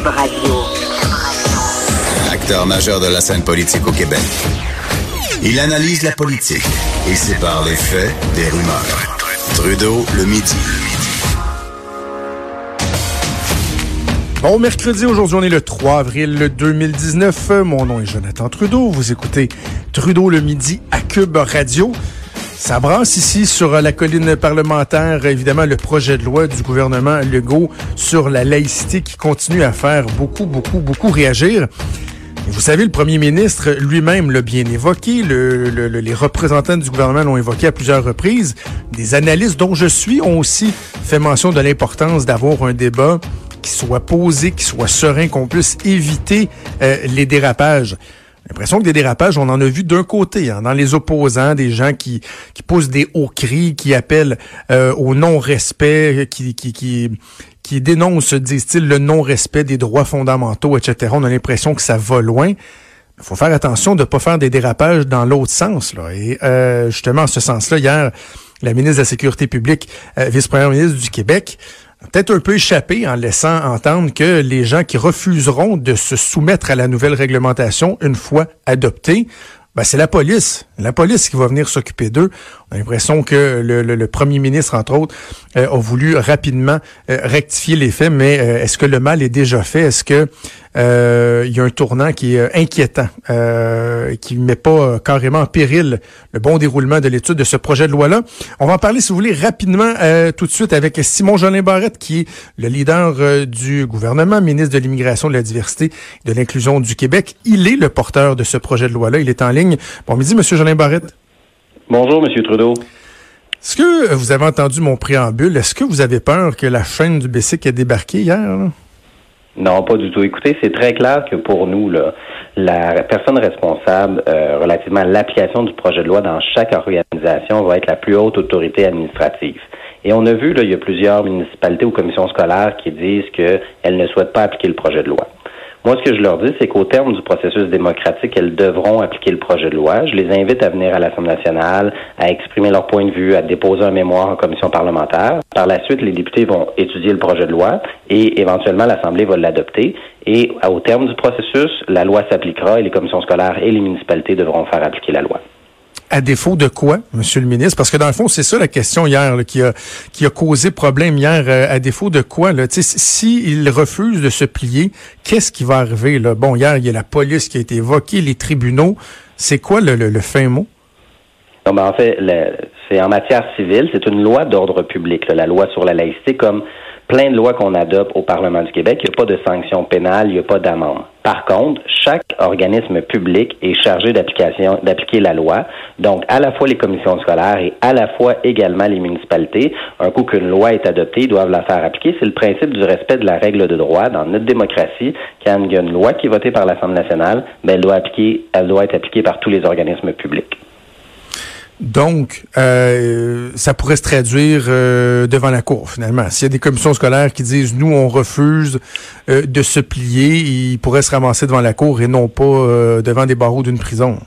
Cube Radio. Acteur majeur de la scène politique au Québec. Il analyse la politique et sépare les faits des rumeurs. Trudeau le midi. Bon mercredi, aujourd'hui on est le 3 avril 2019. Mon nom est Jonathan Trudeau. Vous écoutez Trudeau le midi à Cube Radio. Ça brasse ici sur la colline parlementaire, évidemment, le projet de loi du gouvernement Legault sur la laïcité qui continue à faire beaucoup, beaucoup, beaucoup réagir. Vous savez, le premier ministre lui-même l'a bien évoqué, le, les représentants du gouvernement l'ont évoqué à plusieurs reprises. Des analystes dont je suis ont aussi fait mention de l'importance d'avoir un débat qui soit posé, qui soit serein, qu'on puisse éviter euh, les dérapages l'impression que des dérapages, on en a vu d'un côté, hein, dans les opposants, des gens qui, qui poussent des hauts cris, qui appellent euh, au non-respect, qui, qui, qui, qui dénoncent, disent-ils, le non-respect des droits fondamentaux, etc. On a l'impression que ça va loin. Il faut faire attention de ne pas faire des dérapages dans l'autre sens. Là. Et euh, justement, en ce sens-là, hier, la ministre de la Sécurité publique, euh, vice-première ministre du Québec, peut-être un peu échappé en laissant entendre que les gens qui refuseront de se soumettre à la nouvelle réglementation une fois adoptée, ben c'est la police. La police qui va venir s'occuper d'eux. On a l'impression que le, premier ministre, entre autres, euh, a voulu rapidement euh, rectifier les faits, mais euh, est-ce que le mal est déjà fait? Est-ce que il y a un tournant qui est inquiétant, qui ne met pas carrément en péril le bon déroulement de l'étude de ce projet de loi-là? On va en parler, si vous voulez, rapidement tout de suite avec Simon Jolin Barrette, qui est le leader du gouvernement, ministre de l'Immigration, de la Diversité et de l'Inclusion du Québec. Il est le porteur de ce projet de loi-là. Il est en ligne. Bon midi, Monsieur Jolin Barrette. Bonjour, M. Trudeau. Est-ce que vous avez entendu mon préambule? Est-ce que vous avez peur que la chaîne du BC ait débarqué hier? Non, pas du tout. Écoutez, c'est très clair que pour nous, la personne responsable euh, relativement à l'application du projet de loi dans chaque organisation va être la plus haute autorité administrative. Et on a vu, là, il y a plusieurs municipalités ou commissions scolaires qui disent qu'elles ne souhaitent pas appliquer le projet de loi. Moi, ce que je leur dis, c'est qu'au terme du processus démocratique, elles devront appliquer le projet de loi. Je les invite à venir à l'Assemblée nationale, à exprimer leur point de vue, à déposer un mémoire en commission parlementaire. Par la suite, les députés vont étudier le projet de loi et éventuellement l'Assemblée va l'adopter. Et au terme du processus, la loi s'appliquera et les commissions scolaires et les municipalités devront faire appliquer la loi à défaut de quoi, Monsieur le ministre? Parce que dans le fond, c'est ça la question hier qui, a, qui a causé problème hier. Euh, à défaut de quoi? S'il si refuse de se plier, qu'est-ce qui va arriver? Là? Bon, hier, il y a la police qui a été évoquée, les tribunaux. C'est quoi le, le, fin mot? Non, ben en fait, c'est en matière civile, c'est une loi d'ordre public, la loi sur la laïcité, comme plein de lois qu'on adopte au Parlement du Québec, il n'y a pas de sanctions pénales, il n'y a pas d'amende. Par contre, chaque organisme public est chargé d'appliquer la loi. Donc, à la fois les commissions scolaires et à la fois également les municipalités, un coup qu'une loi est adoptée, ils doivent la faire appliquer. C'est le principe du respect de la règle de droit dans notre démocratie. Quand il y a une loi qui est votée par l'Assemblée nationale, ben, elle doit appliquer, elle doit être appliquée par tous les organismes publics. Donc, euh, ça pourrait se traduire euh, devant la Cour, finalement. S'il y a des commissions scolaires qui disent, nous, on refuse euh, de se plier, ils pourraient se ramasser devant la Cour et non pas devant des barreaux d'une prison.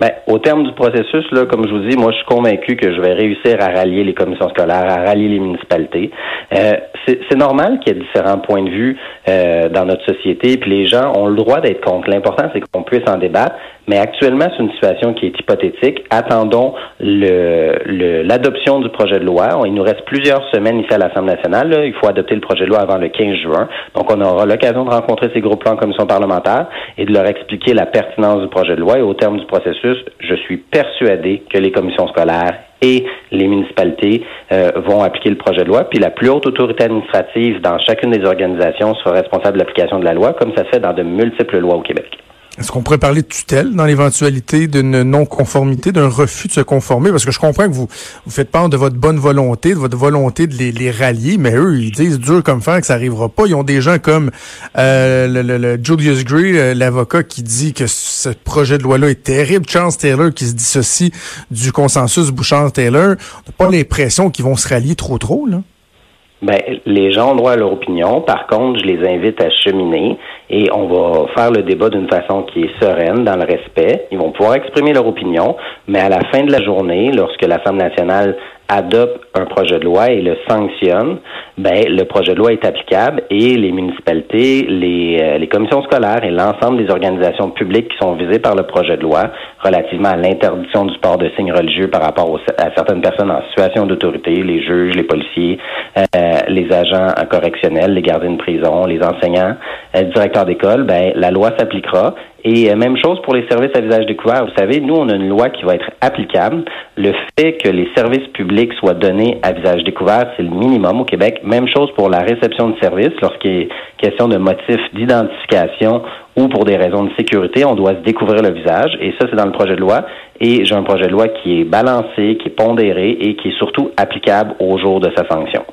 Ben, au terme du processus, là, comme je vous dis, moi, je suis convaincu que je vais réussir à rallier les commissions scolaires, à rallier les municipalités. C'est normal qu'il y ait différents points de vue dans notre société, puis les gens ont le droit d'être contre. L'important, c'est qu'on puisse en débattre. Mais actuellement, c'est une situation qui est hypothétique. Attendons l'adoption du projet de loi. Il nous reste plusieurs semaines ici à l'Assemblée nationale. Il faut adopter le projet de loi avant le 15 juin. Donc, on aura l'occasion de rencontrer ces groupes-là en commission parlementaire et de leur expliquer la pertinence du projet de loi. Et au terme du processus, je suis persuadé que les commissions scolaires et les municipalités euh, vont appliquer le projet de loi. Puis la plus haute autorité administrative dans chacune des organisations sera responsable de l'application de la loi, comme ça se fait dans de multiples lois au Québec. Est-ce qu'on pourrait parler de tutelle dans l'éventualité d'une non-conformité, d'un refus de se conformer? Parce que je comprends que vous, vous faites part de votre bonne volonté, de votre volonté de les, les rallier, mais eux, ils disent dur comme fer que ça arrivera pas. Ils ont des gens comme euh, le, Julius Gray, euh, l'avocat, qui dit que ce projet de loi-là est terrible. Chance Taylor qui se dissocie du consensus Bouchard-Taylor. On n'a pas l'impression qu'ils vont se rallier trop trop, là. Ben, les gens ont droit à leur opinion. Par contre, je les invite à cheminer et on va faire le débat d'une façon qui est sereine, dans le respect. Ils vont pouvoir exprimer leur opinion, mais à la fin de la journée, lorsque l'Assemblée nationale adopte un projet de loi et le sanctionne, ben le projet de loi est applicable et les municipalités, les, euh, les commissions scolaires et l'ensemble des organisations publiques qui sont visées par le projet de loi relativement à l'interdiction du port de signes religieux par rapport à certaines personnes en situation d'autorité, les juges, les policiers, euh, les agents correctionnels, les gardiens de prison, les enseignants, euh, le directeur d'école, ben la loi s'appliquera et euh, même chose pour les services à visage découvert. Vous savez, nous, on a une loi qui va être applicable. Le fait que les services publics soient donnés à visage découvert, c'est le minimum au Québec. Même chose pour la réception de services lorsqu'il est question de motifs d'identification ou pour des raisons de sécurité, on doit se découvrir le visage. Et ça, c'est dans le projet de loi. Et j'ai un projet de loi qui est balancé, qui est pondéré et qui est surtout applicable au jour de sa sanction.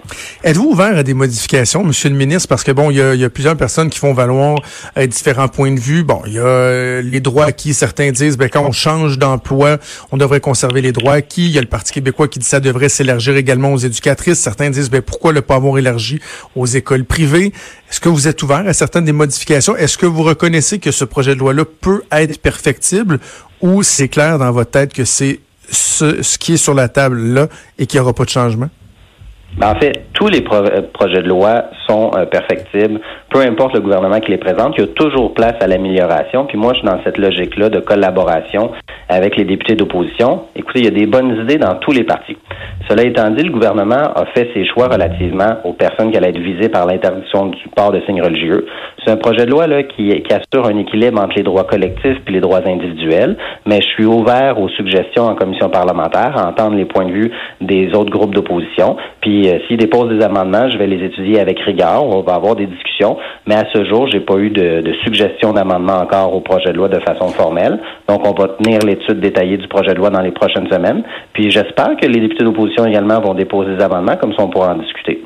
Êtes-vous ouvert à des modifications, Monsieur le ministre? Parce que bon, il y a, plusieurs personnes qui font valoir euh, différents points de vue. Bon, il y a euh, les droits acquis. Certains disent, ben quand on change d'emploi, on devrait conserver les droits acquis. Il y a le Parti québécois qui dit ça devrait s'élargir également aux éducatrices. Certains disent, ben pourquoi ne pas avoir élargi aux écoles privées? Est-ce que vous êtes ouvert à certaines des modifications? Est-ce que vous reconnaissez que ce projet de loi-là peut être perfectible ou c'est clair dans votre tête que c'est ce, qui est sur la table là et qu'il n'y aura pas de changement? Ben, en fait, tous les euh, projets de loi sont euh, perfectibles, peu importe le gouvernement qui les présente. Il y a toujours place à l'amélioration. Puis moi, je suis dans cette logique-là de collaboration avec les députés d'opposition. Écoutez, il y a des bonnes idées dans tous les partis. Cela étant dit, le gouvernement a fait ses choix relativement aux personnes qui allaient être visées par l'interdiction du port de signes religieux. C'est un projet de loi là, qui, qui assure un équilibre entre les droits collectifs et les droits individuels, mais je suis ouvert aux suggestions en commission parlementaire, à entendre les points de vue des autres groupes d'opposition. Puis euh, s'ils déposent des amendements, je vais les étudier avec rigueur. On va avoir des discussions, mais à ce jour, j'ai pas eu de, suggestions d'amendement encore au projet de loi de façon formelle. Donc, on va tenir l'étude détaillée du projet de loi dans les prochaines semaines. Puis j'espère que les députés d'opposition également vont déposer des amendements, comme ça on pourra en discuter.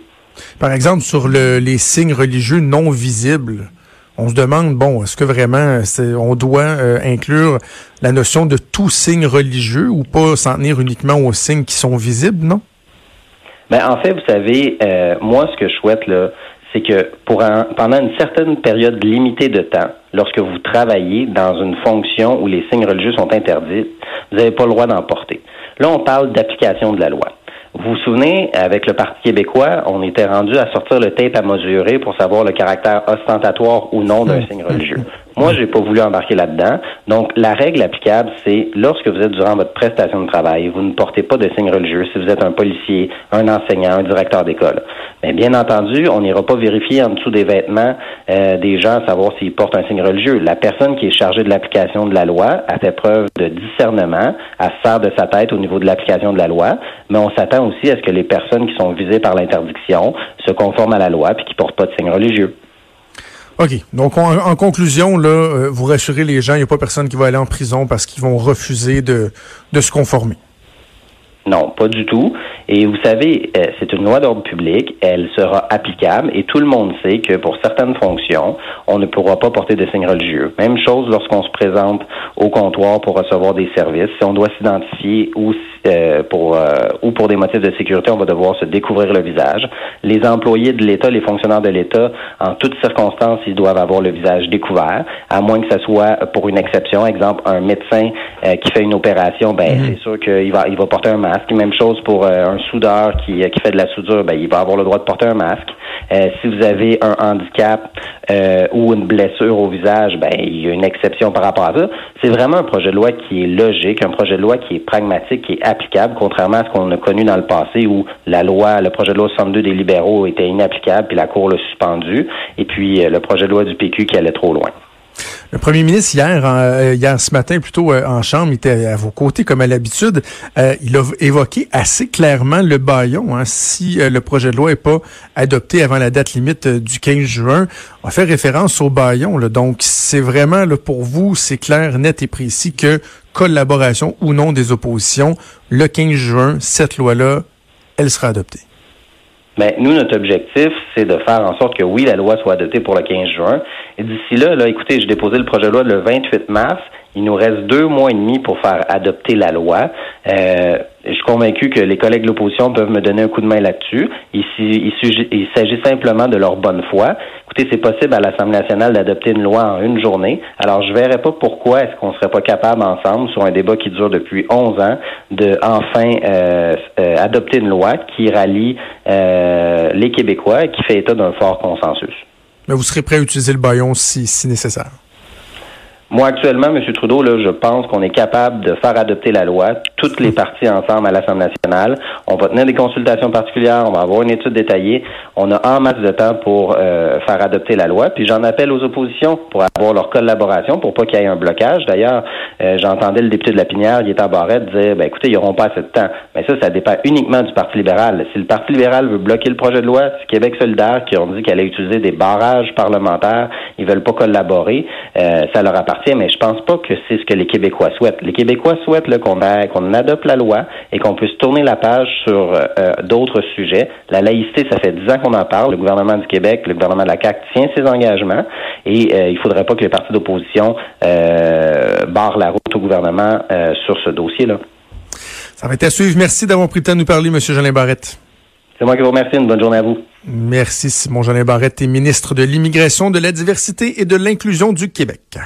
Par exemple, sur le, les signes religieux non visibles, on se demande, bon, est-ce que vraiment on doit euh, inclure la notion de tout signe religieux ou pas s'en tenir uniquement aux signes qui sont visibles, non? Ben, en fait, vous savez, euh, moi, ce que je souhaite, là, c'est que pour pendant une certaine période limitée de temps, lorsque vous travaillez dans une fonction où les signes religieux sont interdits, vous n'avez pas le droit d'en porter. Là, on parle d'application de la loi. Vous vous souvenez, avec le Parti québécois, on était rendu à sortir le tape à mesurer pour savoir le caractère ostentatoire ou non d'un signe religieux. Moi, j'ai pas voulu embarquer là-dedans. Donc, la règle applicable, c'est lorsque vous êtes durant votre prestation de travail, vous ne portez pas de signe religieux si vous êtes un policier, un enseignant, un directeur d'école. Mais bien entendu, on n'ira pas vérifier en dessous des vêtements euh, des gens, savoir s'ils portent un signe religieux. La personne qui est chargée de l'application de la loi a fait preuve de discernement, à faire de sa tête au niveau de l'application de la loi, mais on s'attend aussi à ce que les personnes qui sont visées par l'interdiction se conforment à la loi puis qui portent pas de signe religieux. OK. Donc, en, conclusion, là, euh, vous rassurez les gens, il n'y a pas personne qui va aller en prison parce qu'ils vont refuser de, se conformer. Non, pas du tout. Et vous savez, euh, c'est une loi d'ordre public, elle sera applicable et tout le monde sait que pour certaines fonctions, on ne pourra pas porter de signes religieux. Même chose lorsqu'on se présente au comptoir pour recevoir des services. Si on doit s'identifier ou euh, pour euh, ou pour des motifs de sécurité, on va devoir se découvrir le visage. Les employés de l'État, les fonctionnaires de l'État, en toutes circonstances, ils doivent avoir le visage découvert, à moins que ce soit pour une exception. Exemple, un médecin qui fait une opération, ben mhm. c'est sûr qu'il va il va porter un masque. Même chose pour un soudeur qui, qui fait de la soudure, ben, il va avoir le droit de porter un masque. Euh, si vous avez un handicap euh, ou une blessure au visage, ben, il y a une exception par rapport à ça. C'est vraiment un projet de loi qui est logique, un projet de loi qui est pragmatique, qui est contrairement à ce qu'on a connu dans le passé où la loi, le projet de loi 62 des libéraux était inapplicable, puis la Cour l'a suspendu, et puis euh, le projet de loi du PQ qui allait trop loin. Le premier ministre, hier, euh, hier ce matin, plutôt euh, en chambre, il était à vos côtés, comme à l'habitude. Euh, il a évoqué assez clairement le baillon. Hein, si le projet de loi n'est pas adopté avant la date limite du 15 juin, on fait référence au baillon. Là. Donc, c'est vraiment, là, pour vous, c'est clair, net et précis que collaboration ou non des oppositions, le 15 juin, cette loi-là, elle sera adoptée. Mais nous, notre objectif, c'est de faire en sorte que oui, la loi soit adoptée pour le 15 juin. Et d'ici là, là, écoutez, j'ai déposé le projet de loi le 28 mars Il nous reste deux mois et demi pour faire adopter la loi. Euh, je suis convaincu que les collègues de l'opposition peuvent me donner un coup de main là-dessus. Il, s'agit simplement de leur bonne foi. Écoutez, c'est possible à l'Assemblée nationale d'adopter une loi en une journée. Alors, je verrais pas pourquoi est-ce qu'on serait pas capable ensemble, sur un débat qui dure depuis 11 ans, de enfin euh, euh, adopter une loi qui rallie les Québécois et qui fait état d'un fort consensus. Mais vous serez prêt à utiliser le baillon si, si nécessaire? Moi, actuellement, M. Trudeau, là, je pense qu'on est capable de faire adopter la loi, toutes les parties ensemble à l'Assemblée nationale. On va tenir des consultations particulières, on va avoir une étude détaillée. On a en masse de temps pour euh, faire adopter la loi. Puis j'en appelle aux oppositions pour avoir leur collaboration, pour pas qu'il y ait un blocage. D'ailleurs, euh, j'entendais le député de la Pinière, qui est en barrette, dire, ben écoutez, ils n'auront pas assez de temps. Mais ça, ça dépend uniquement du Parti libéral. Si le Parti libéral veut bloquer le projet de loi, c'est Québec solidaire qui ont dit qu'elle allait utiliser des barrages parlementaires, ils veulent pas collaborer, euh, ça leur appartient mais je pense pas que c'est ce que les Québécois souhaitent. Les Québécois souhaitent qu'on qu'on adopte la loi et qu'on puisse tourner la page sur euh, d'autres sujets. La laïcité, ça fait dix ans qu'on en parle. Le gouvernement du Québec, le gouvernement de la CAQ tient ses engagements et euh, il faudrait pas que les partis d'opposition euh, barrent la route au gouvernement euh, sur ce dossier-là. Ça va être à suivre. Merci d'avoir pris le temps de nous parler, M. Jolin Barrette. C'est moi qui vous remercie. Une bonne journée à vous. Merci, Simon Jolin Barrette, ministre de l'Immigration, de la Diversité et de l'Inclusion du Québec.